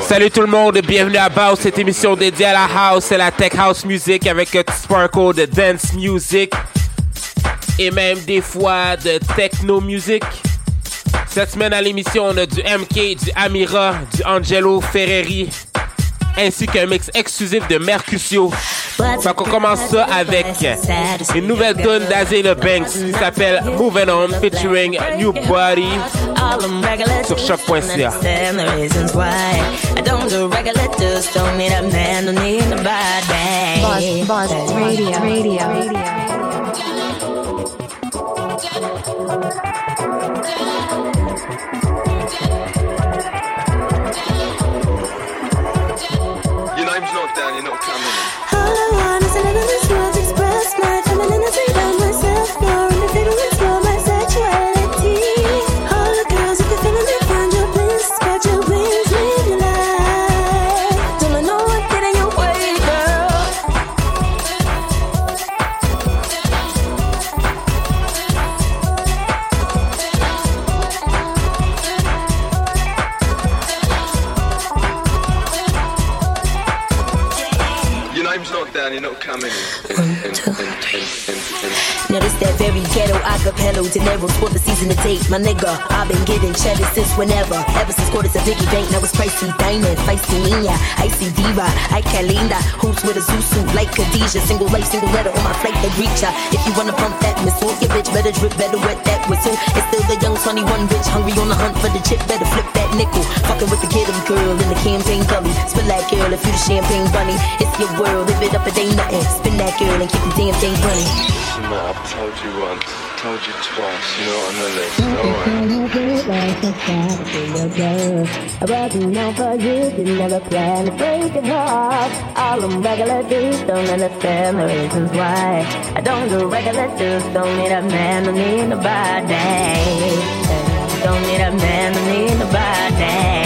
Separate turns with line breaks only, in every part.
Salut tout le monde, bienvenue à Baus, cette émission dédiée à la house et la tech house music avec sparkle de dance music et même des fois de techno music. Cette semaine à l'émission, on a du MK, du Amira, du Angelo Ferreri, ainsi qu'un mix exclusif de Mercutio. Fait qu'on commence ça avec une nouvelle tune d'Azela Banks qui s'appelle Moving On featuring New Body sur choc.ca.
Radio. Radio. Now this that very ghetto.
I could acapella, dinero for the season to date. My nigga, I've been getting cheddar since whenever. Ever since quarters a piggy bank, now it's pricey diamond, feisty niña, icy diva, I linda. Hoops with a zoo suit like Khadijah. Single life, single letter on my flight that reach ya. If you wanna pump that missile, your bitch better drip, better wet that whistle. It's still the young 21 bitch, hungry on the hunt for the chip, better flip that nickel. Fucking with the kid, girl in the campaign gully. Spill that girl if you the champagne bunny. It's your world, live it up, it ain't nothing. Spin that girl and keep the damn thing running.
I've told you once told you twice, you're not on the list. Alright. I wasn't known for you, didn't never plan to break your heart. All them regular dudes don't understand the reasons why. I don't do regular dudes, don't need a man, don't need nobody. Don't need a man, don't need nobody.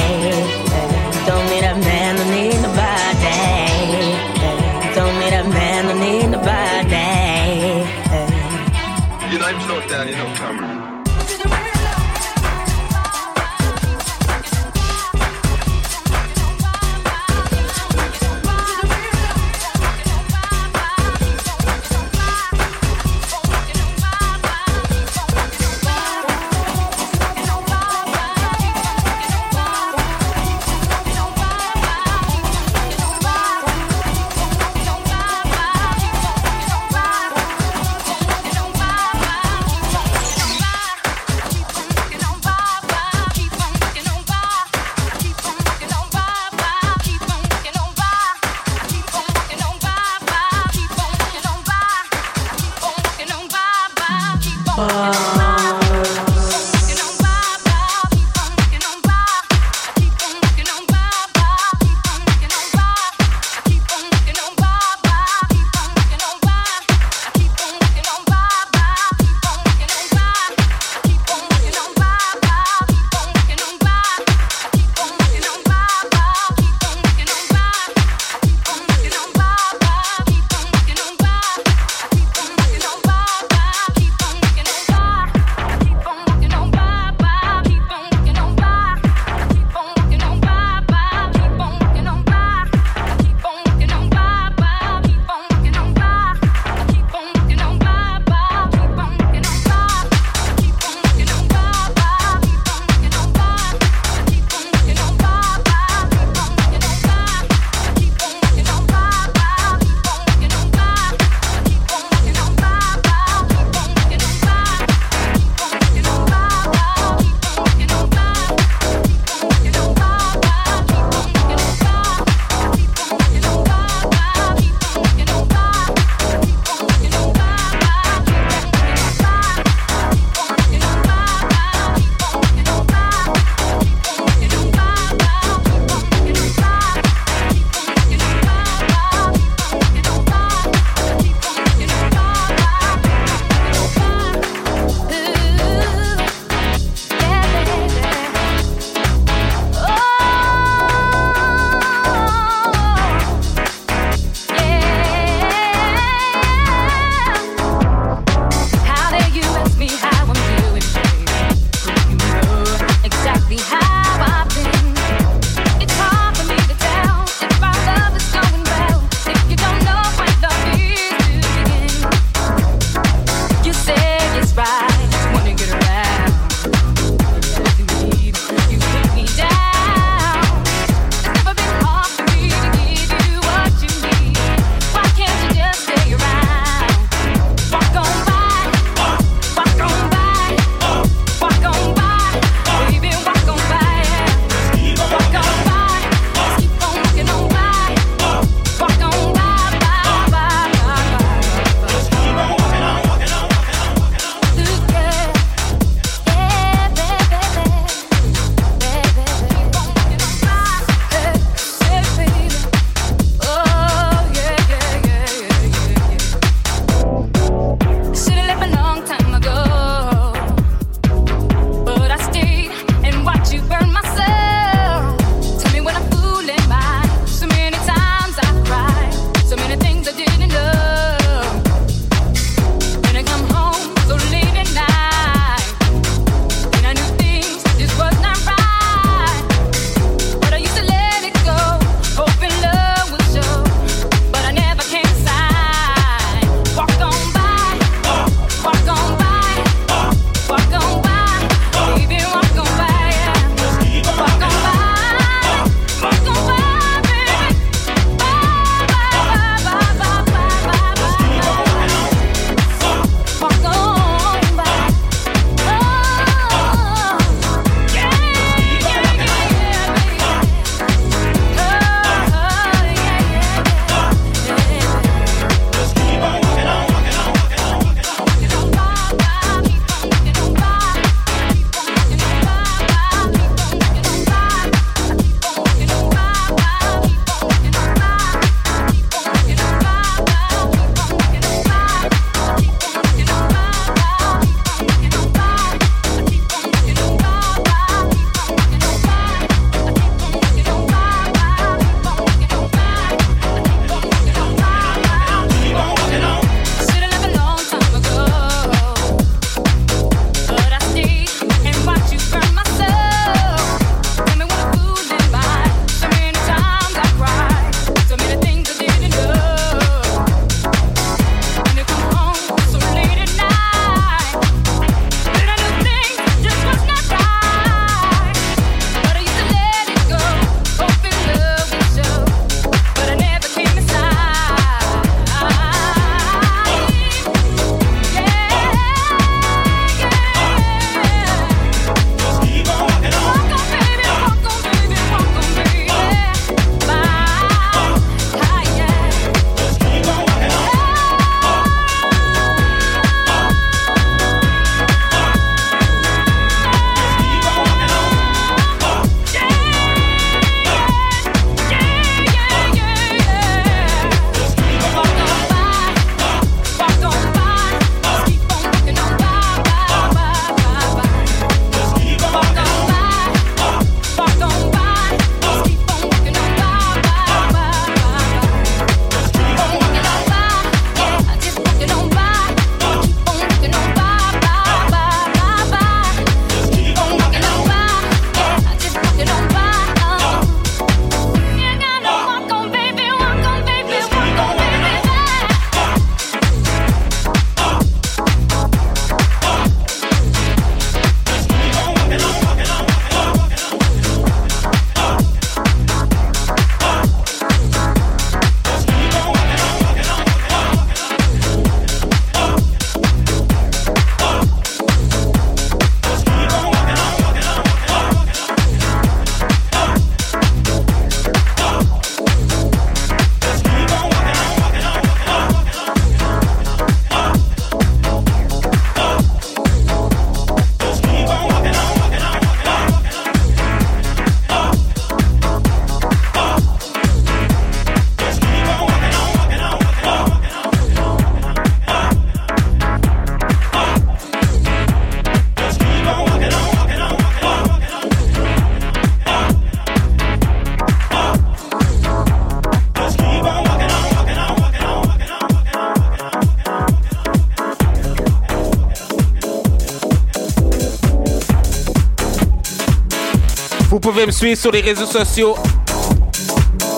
Pouvez me suivre sur les réseaux sociaux.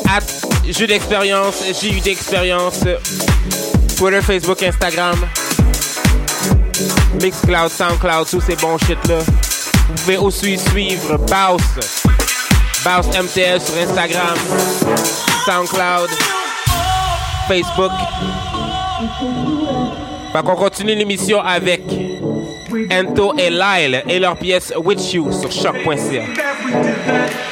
At d'expérience, J-U d'expérience. Twitter, Facebook, Instagram. Mixcloud, Soundcloud, tous ces bons shit là. Vous pouvez aussi suivre Baus. Baus MTL sur Instagram, Soundcloud, Facebook. Fait qu'on continue l'émission avec Ento et Lyle et leur pièce With You sur choc.ca.
did that.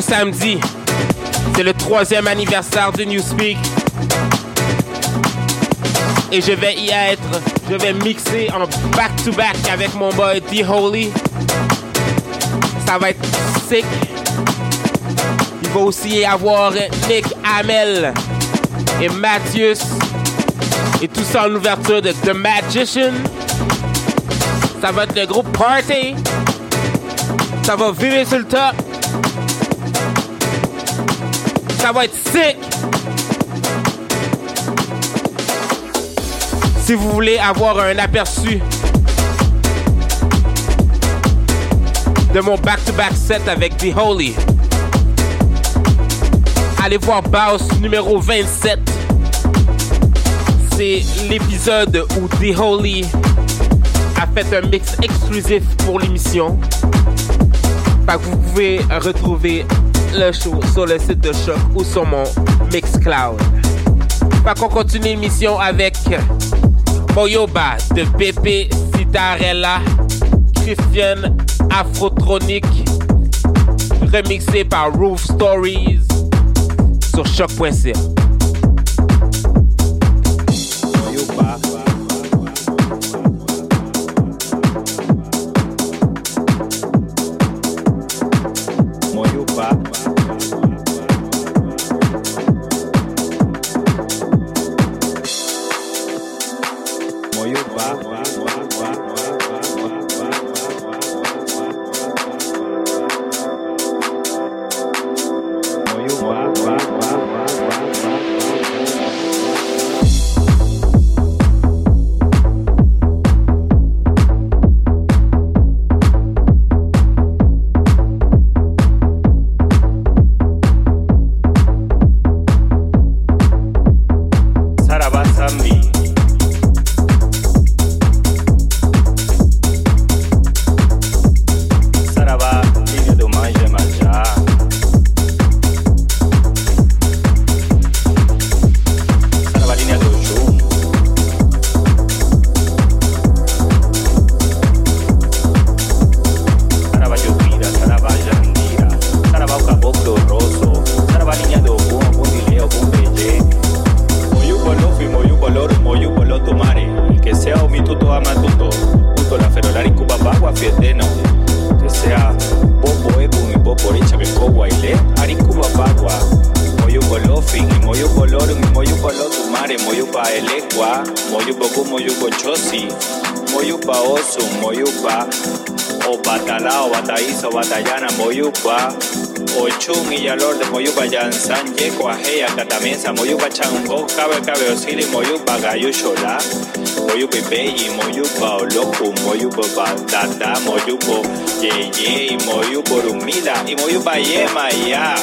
Samedi, c'est le troisième anniversaire du Newspeak. Et je vais y être. Je vais mixer en back-to-back avec mon boy D Holy. Ça va être sick. Il va aussi y avoir Nick Hamel et Mathius. Et tout ça en ouverture de The Magician. Ça va être le groupe Party. Ça va virer sur le top. Ça va être sick. Si vous voulez avoir un aperçu de mon back-to-back set avec The Holy, allez voir Baus numéro 27. C'est l'épisode où The Holy a fait un mix exclusif pour l'émission. vous pouvez retrouver le show sur le site de Choc ou sur mon Mixcloud. Fait qu'on continue l'émission avec Moyoba de Pepe Citarella, Christian Afrotronic, remixé par Roof Stories sur choc.ca.
moyu kabeosili, moyu bagayu shola, moyu bebeyi, moyu baoloku, moyu batata, moyu bo yeye, moyu borumila, y moyu bayema ya.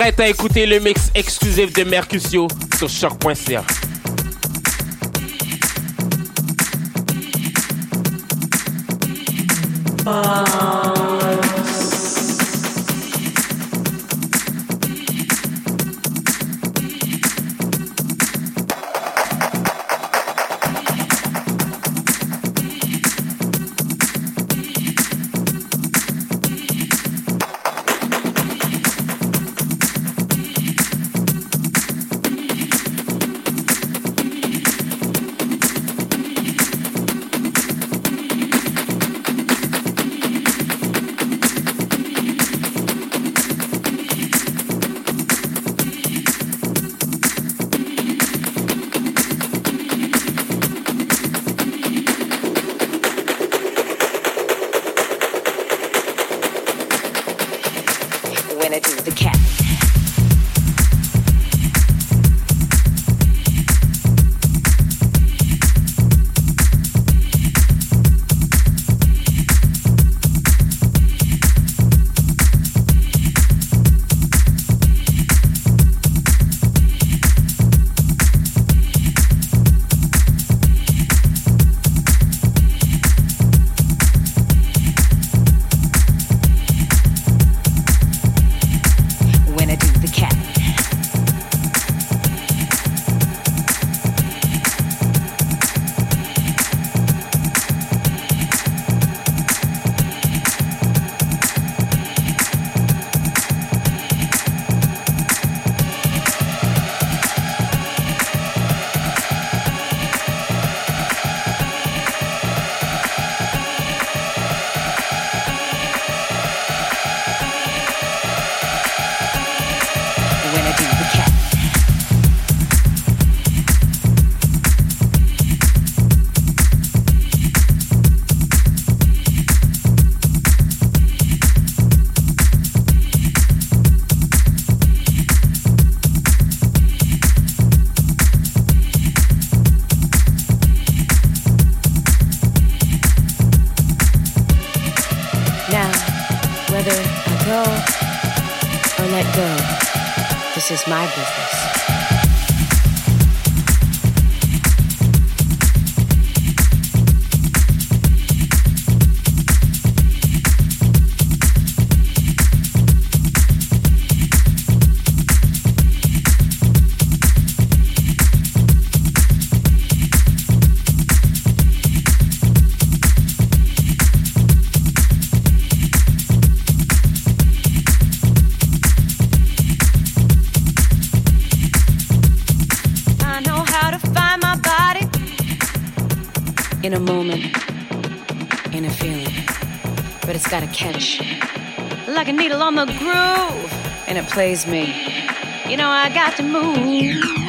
prête à écouter le mix exclusif de Mercutio sur choc.ca.
plays me. You know I got to move.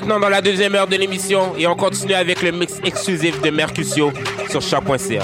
Maintenant dans la deuxième heure de l'émission et on continue avec le mix exclusif de Mercutio sur choc.ca.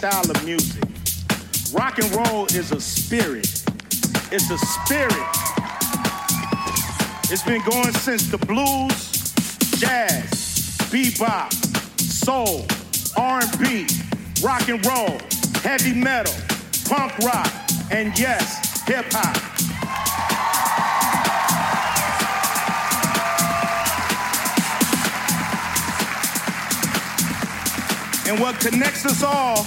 style of music. Rock and roll is a spirit. It's a spirit. It's been going since the blues, jazz, bebop, soul, R&B, rock and roll, heavy metal, punk rock, and yes, hip hop. And what connects us all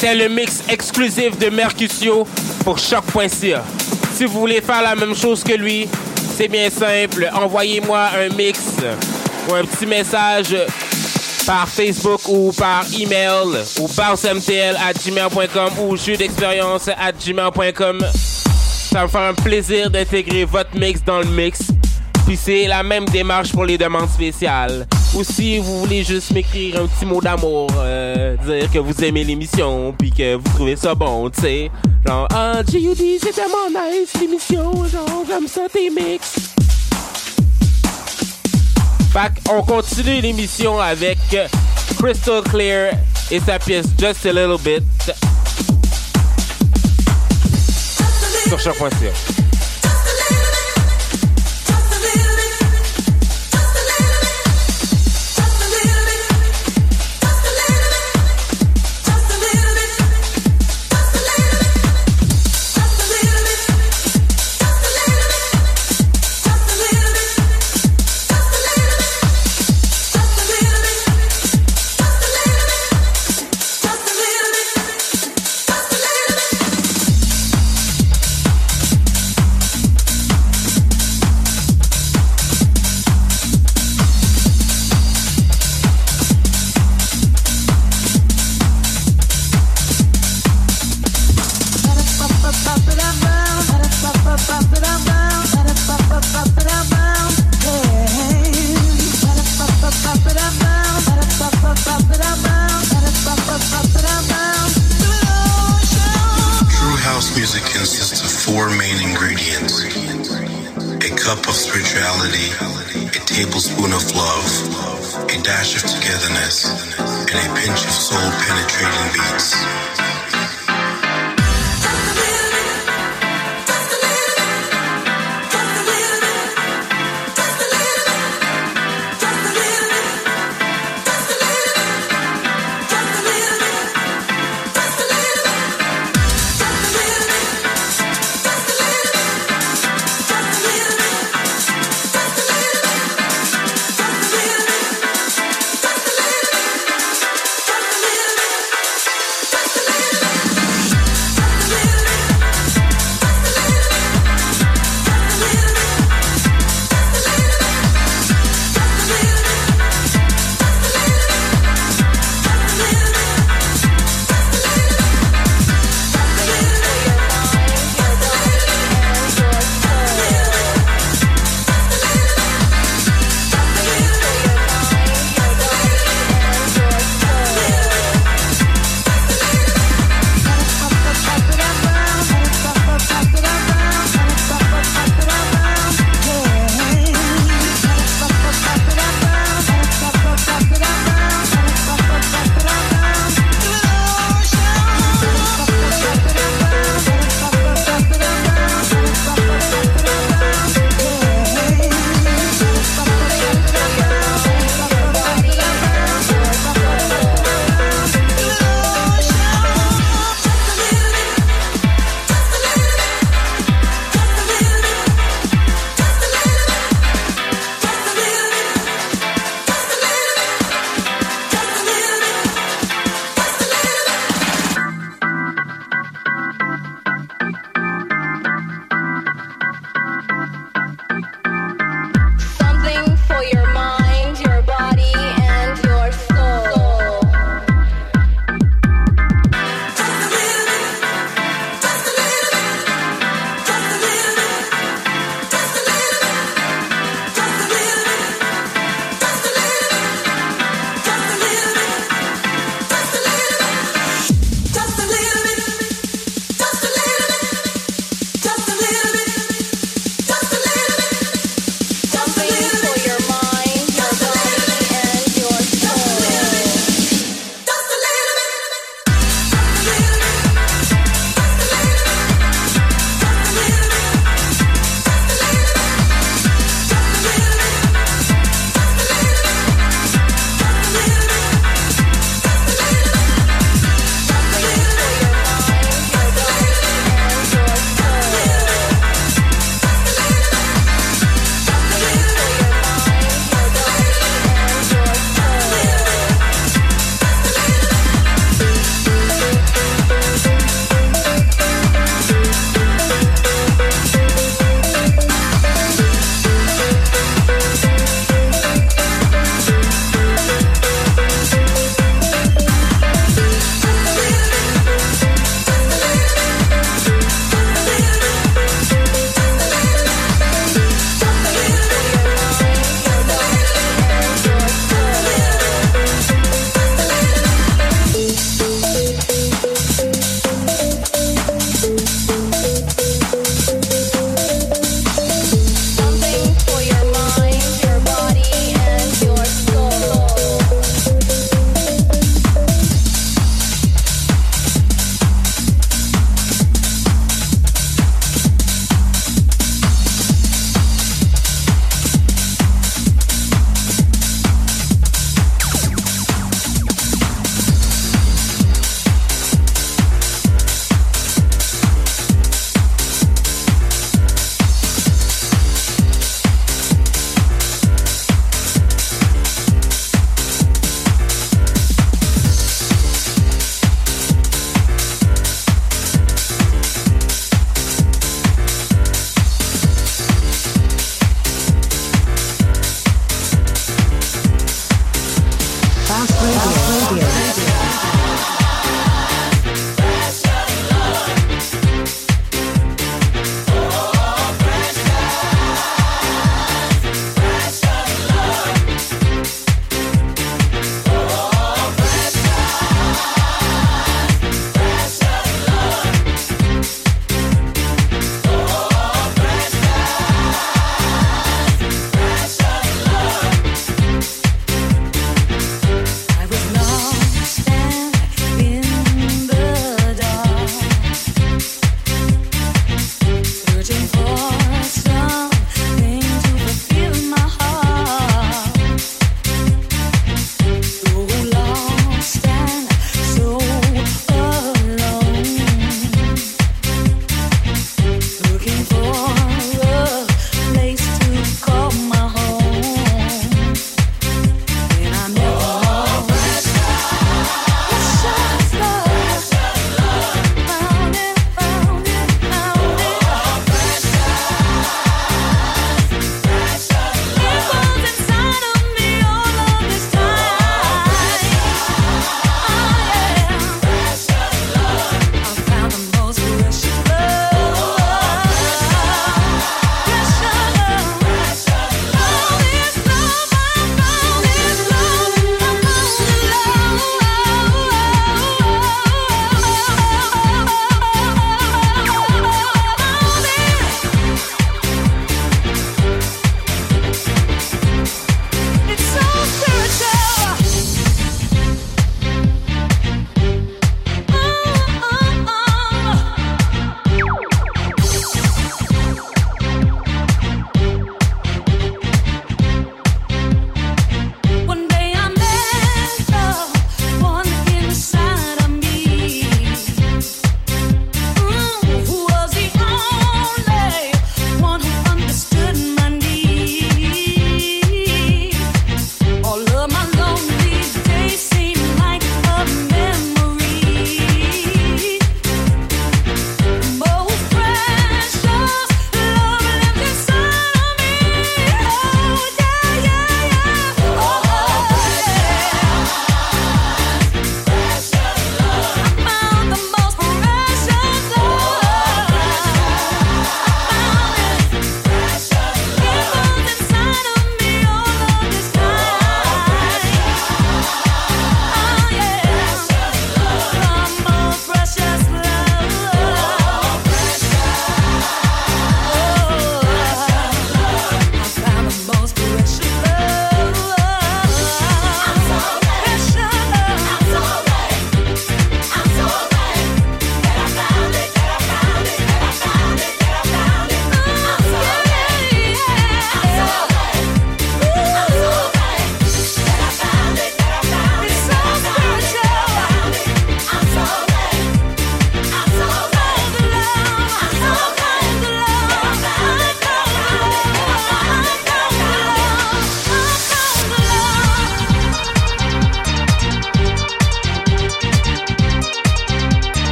C'était le mix exclusif de Mercutio pour choc.ca. Si vous voulez faire la même chose que lui, c'est bien simple. Envoyez-moi un mix ou un petit message par Facebook ou par email ou bouncemtl à gmail.com ou jeu d'expérience à gmail.com. Ça me faire un plaisir d'intégrer votre mix dans le mix. Puis c'est la même démarche pour les demandes spéciales. Ou si vous voulez juste m'écrire un petit mot d'amour, euh, dire que vous aimez l'émission, puis que vous trouvez ça bon, tu sais. Genre, ah, G.U.D, c'est tellement nice l'émission, genre, j'aime ça tes mix. Fait on continue l'émission avec Crystal Clear et sa pièce Just a Little Bit. Sur choc.ca.
True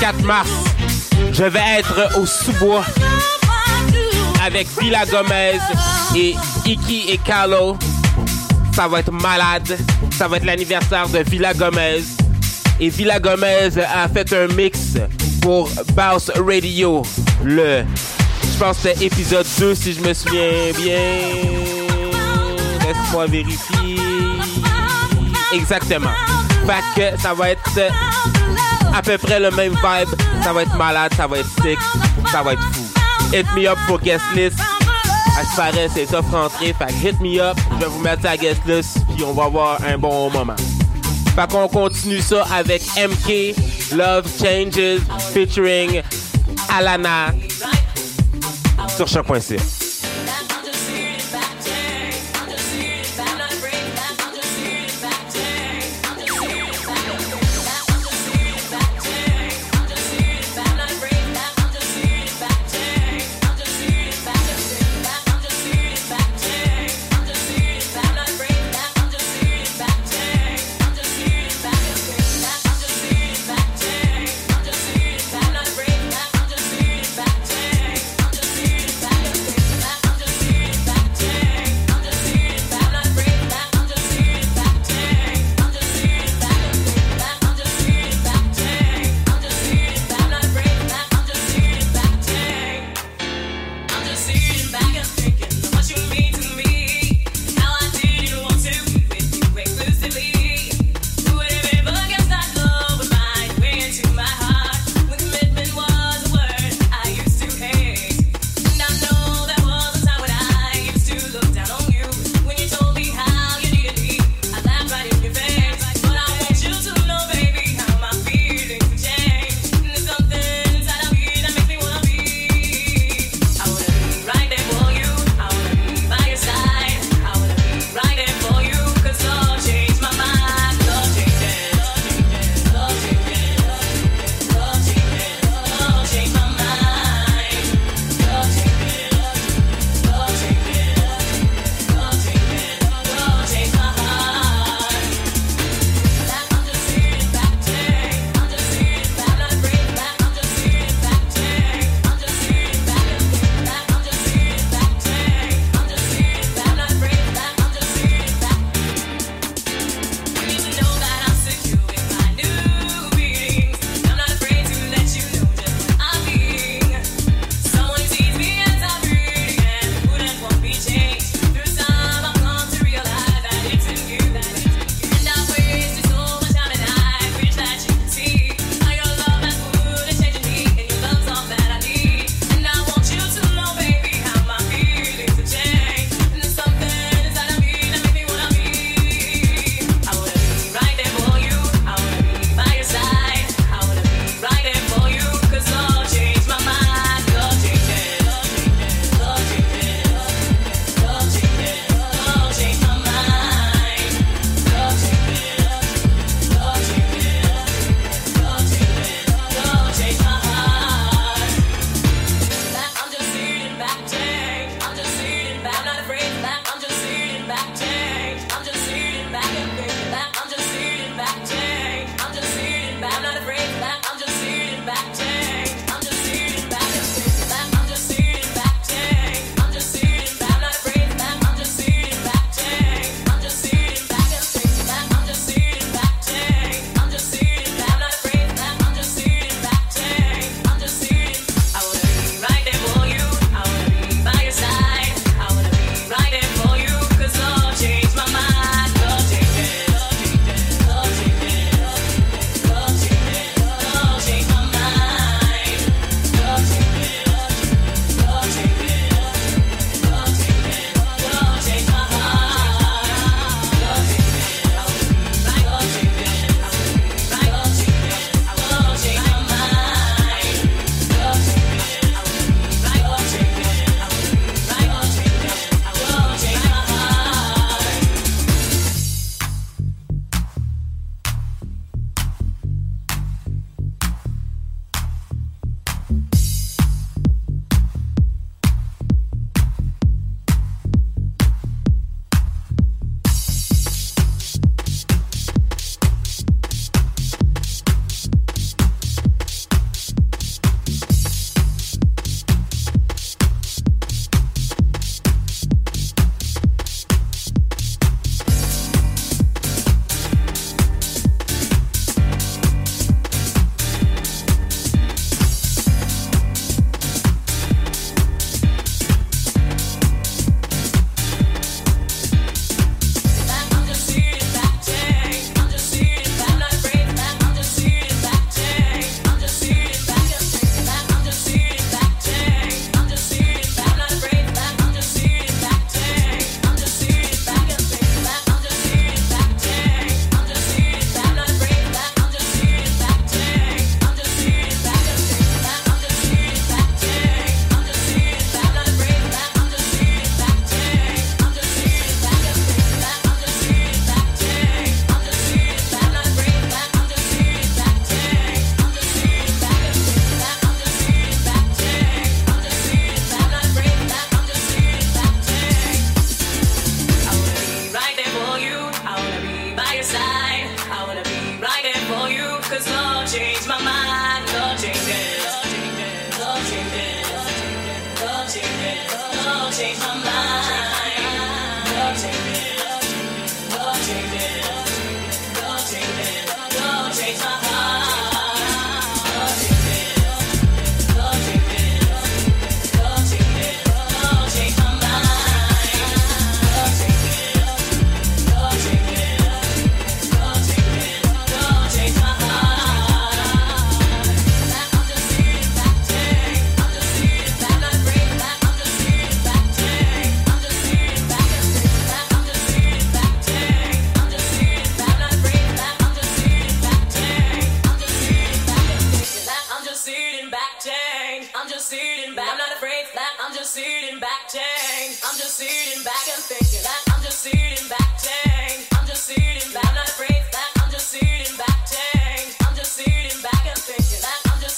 24 mars, je vais être au sous-bois avec Villa Gomez et Iki et Carlo. Ça va être malade. Ça va être l'anniversaire de Villa Gomez. Et Villa Gomez a fait un mix pour Bounce Radio, le, je pense que épisode 2 si je me souviens bien. Laisse-moi vérifier. Exactement.
Fait que ça va être à peu près le même vibe. Ça va être malade, ça va être sick, ça va être fou. Hit me up pour guest list. À ce paraît, c'est tough rentrer. Fait hit me up, je vais vous mettre à guest list, puis on va avoir un bon moment. Fait qu'on continue ça avec MK, Love Changes, featuring Alana sur choc.ca.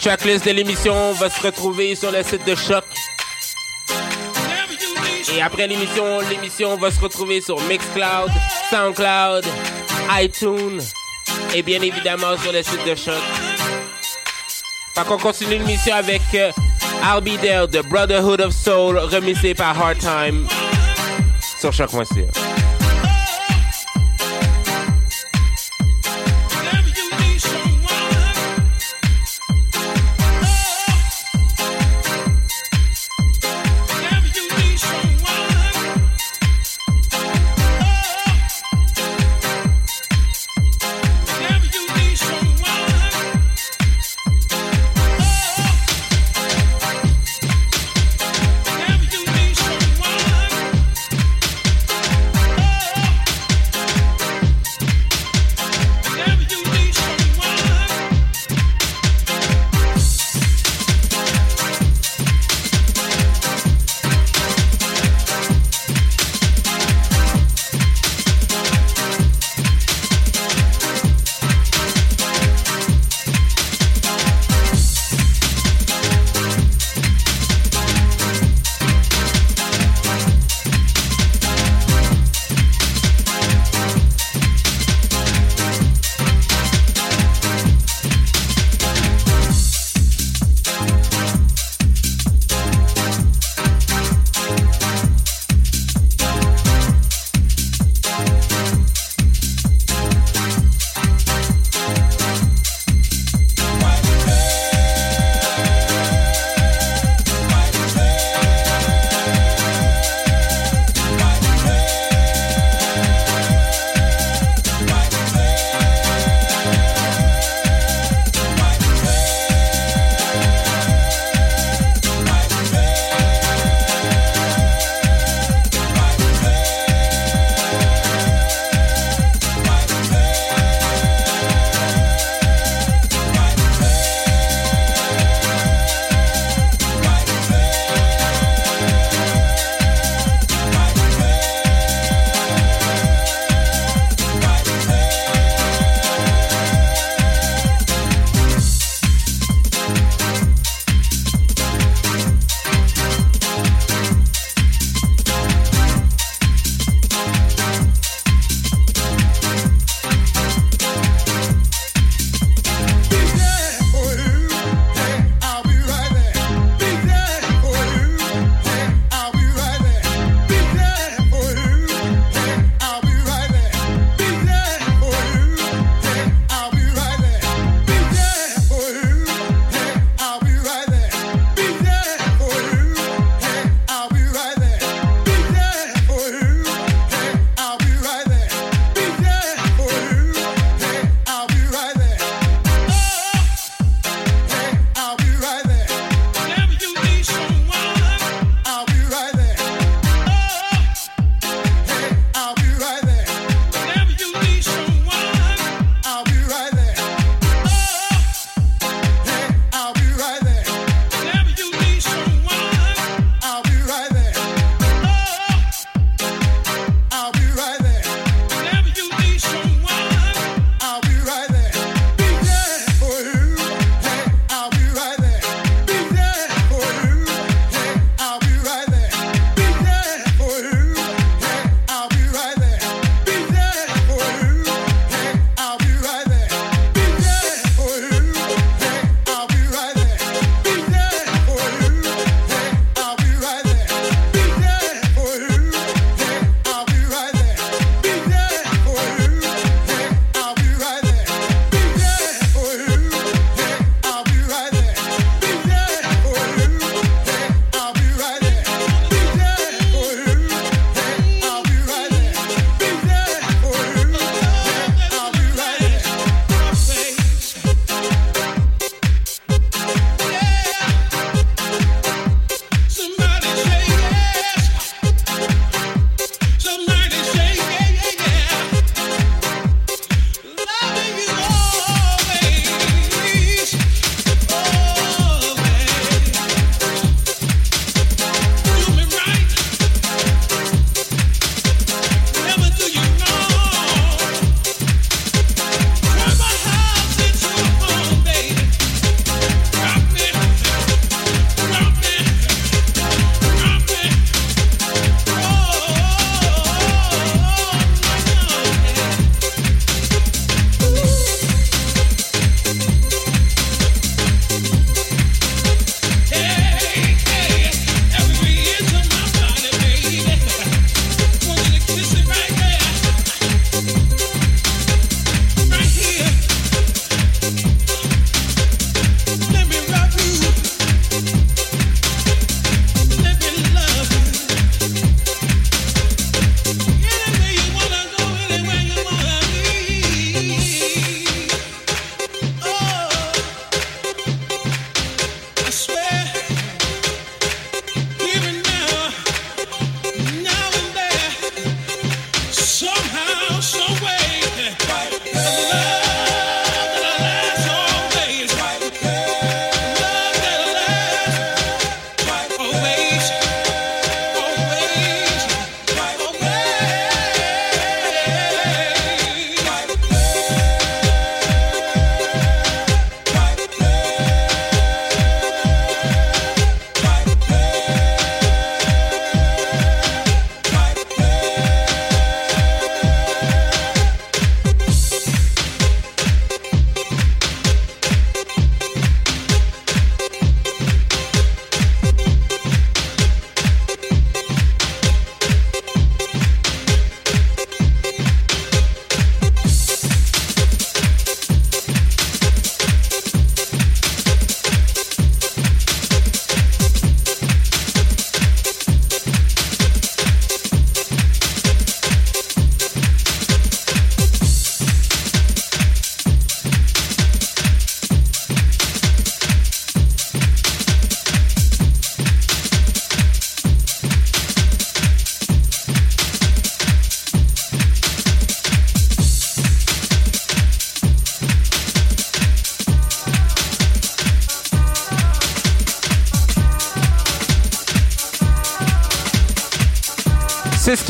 tracklist de l'émission va se retrouver sur le site de Choc. Et après l'émission, l'émission va se retrouver sur Mixcloud, Soundcloud, iTunes et bien évidemment sur le site de Choc. Fait qu'on continue l'émission avec euh, I'll Be There de Brotherhood of Soul remixé par Hard Time sur Choc.ca.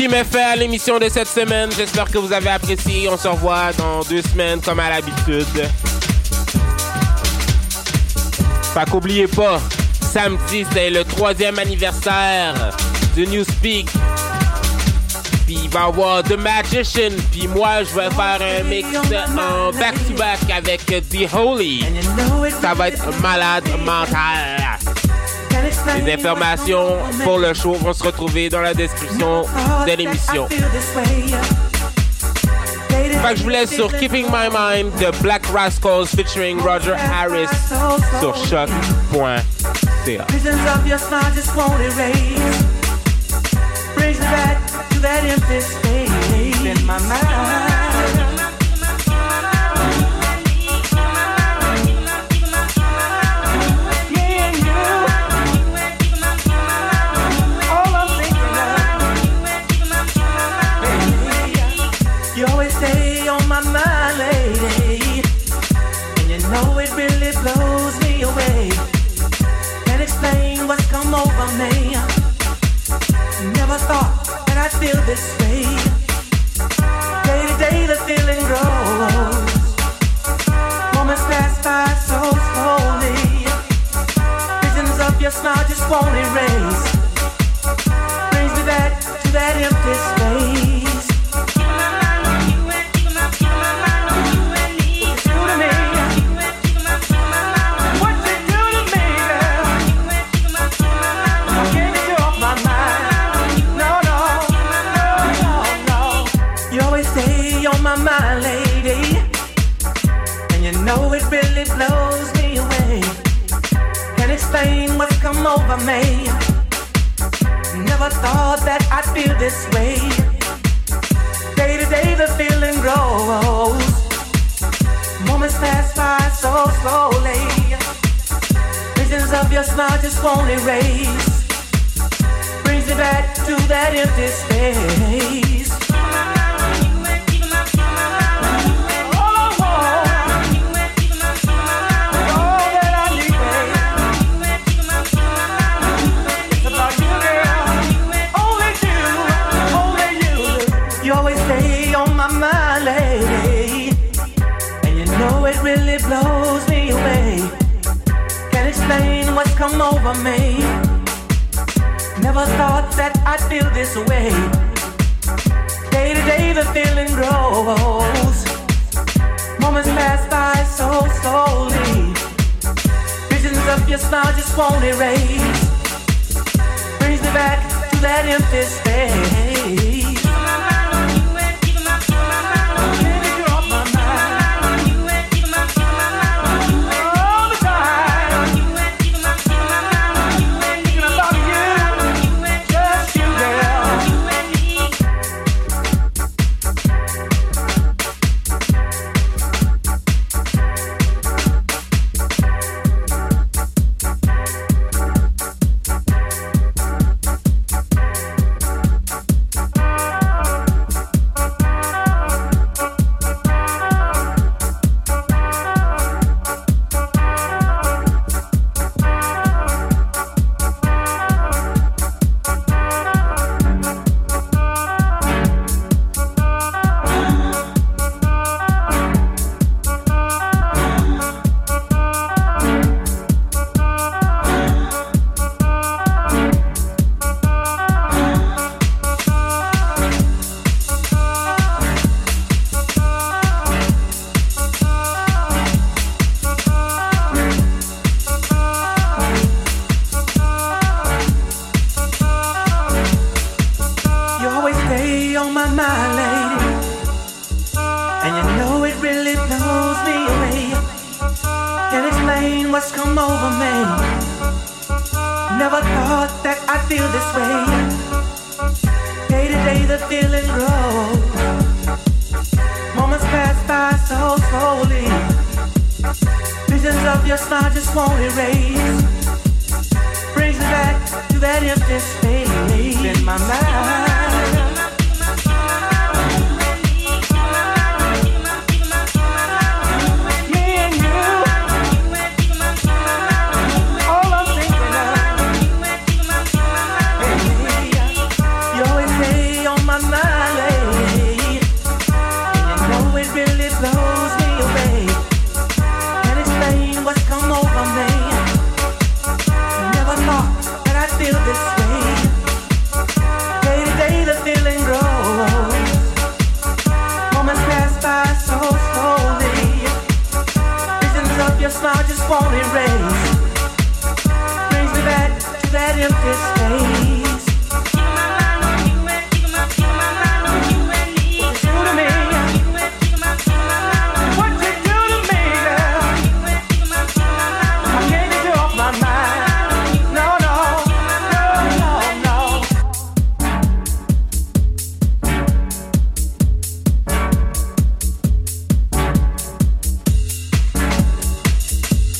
fait à l'émission de cette semaine. J'espère que vous avez apprécié. On se revoit dans deux semaines comme à l'habitude. Fait qu'oubliez pas, samedi c'est le troisième anniversaire de Newspeak. Puis il va y avoir The Magician. Puis moi je vais faire un mix en back-to-back avec The Holy. Ça va être malade mental. Les informations pour le show vont se retrouver dans la description de l'émission. Fait que je vous laisse sur Keeping My Mind de Black Rascals featuring Roger Harris sur choc.ca.
Brings me back to that empty space in my mind. Never thought that I'd feel this way. Day to day, the feeling grows. Moments pass by so slowly. Visions of your smile just won't your smile just won't erase. Brings me back to that empty space. Come over me. Never thought that I'd feel this way. Day to day, the feeling grows. Moments pass by so slowly. Visions of your smile just won't erase. Brings me back to that empty space.